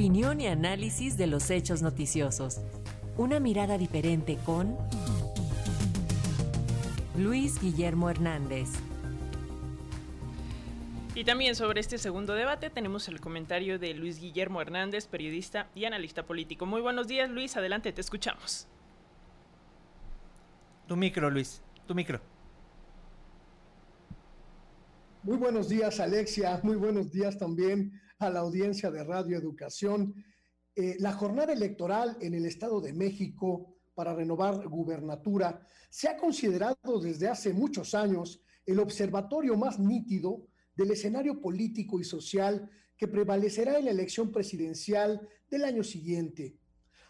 Opinión y análisis de los hechos noticiosos. Una mirada diferente con Luis Guillermo Hernández. Y también sobre este segundo debate tenemos el comentario de Luis Guillermo Hernández, periodista y analista político. Muy buenos días, Luis. Adelante, te escuchamos. Tu micro, Luis. Tu micro. Muy buenos días, Alexia. Muy buenos días también a la audiencia de Radio Educación. Eh, la jornada electoral en el Estado de México para renovar gubernatura se ha considerado desde hace muchos años el observatorio más nítido del escenario político y social que prevalecerá en la elección presidencial del año siguiente.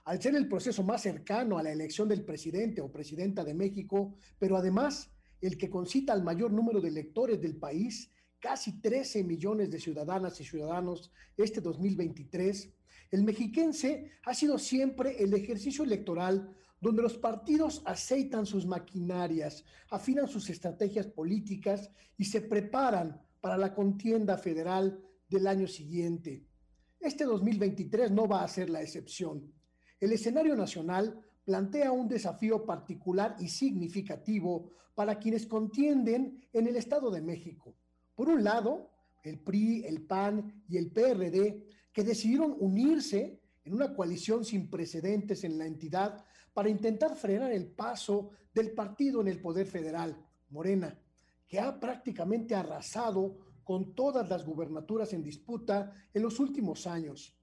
Al ser el proceso más cercano a la elección del presidente o presidenta de México, pero además el que concita al mayor número de electores del país, casi 13 millones de ciudadanas y ciudadanos este 2023, el mexiquense ha sido siempre el ejercicio electoral donde los partidos aceitan sus maquinarias, afinan sus estrategias políticas y se preparan para la contienda federal del año siguiente. Este 2023 no va a ser la excepción. El escenario nacional plantea un desafío particular y significativo para quienes contienden en el Estado de México. Por un lado, el PRI, el PAN y el PRD, que decidieron unirse en una coalición sin precedentes en la entidad para intentar frenar el paso del partido en el poder federal, Morena, que ha prácticamente arrasado con todas las gubernaturas en disputa en los últimos años.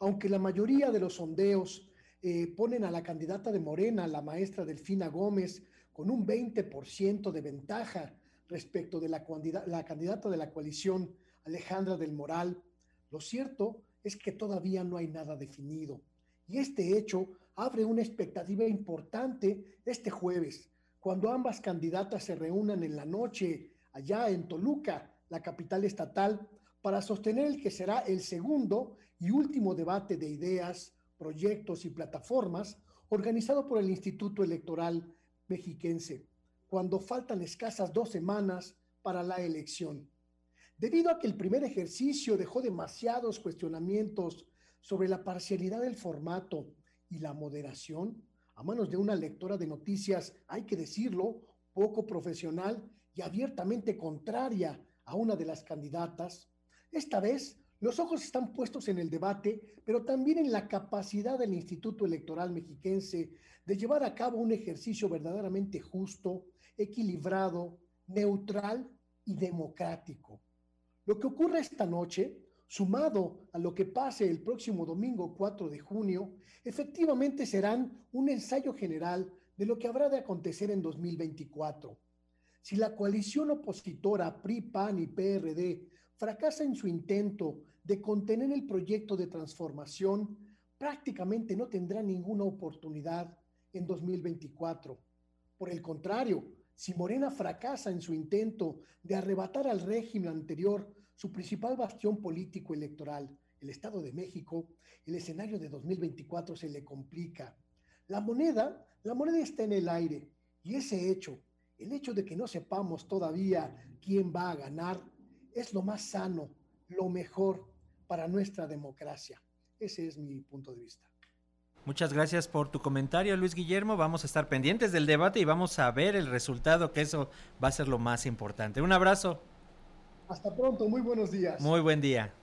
Aunque la mayoría de los sondeos eh, ponen a la candidata de Morena, la maestra Delfina Gómez, con un 20% de ventaja respecto de la, la candidata de la coalición, Alejandra del Moral. Lo cierto es que todavía no hay nada definido. Y este hecho abre una expectativa importante este jueves, cuando ambas candidatas se reúnan en la noche allá en Toluca, la capital estatal, para sostener el que será el segundo y último debate de ideas proyectos y plataformas organizado por el Instituto Electoral Mexiquense, cuando faltan escasas dos semanas para la elección. Debido a que el primer ejercicio dejó demasiados cuestionamientos sobre la parcialidad del formato y la moderación, a manos de una lectora de noticias, hay que decirlo, poco profesional y abiertamente contraria a una de las candidatas, esta vez los ojos están puestos en el debate, pero también en la capacidad del Instituto Electoral Mexiquense de llevar a cabo un ejercicio verdaderamente justo, equilibrado, neutral y democrático. Lo que ocurre esta noche, sumado a lo que pase el próximo domingo 4 de junio, efectivamente serán un ensayo general de lo que habrá de acontecer en 2024 si la coalición opositora PRI, PAN y PRD fracasa en su intento de contener el proyecto de transformación, prácticamente no tendrá ninguna oportunidad en 2024. Por el contrario, si Morena fracasa en su intento de arrebatar al régimen anterior su principal bastión político electoral, el Estado de México, el escenario de 2024 se le complica. La moneda, la moneda está en el aire y ese hecho el hecho de que no sepamos todavía quién va a ganar es lo más sano, lo mejor para nuestra democracia. Ese es mi punto de vista. Muchas gracias por tu comentario, Luis Guillermo. Vamos a estar pendientes del debate y vamos a ver el resultado, que eso va a ser lo más importante. Un abrazo. Hasta pronto, muy buenos días. Muy buen día.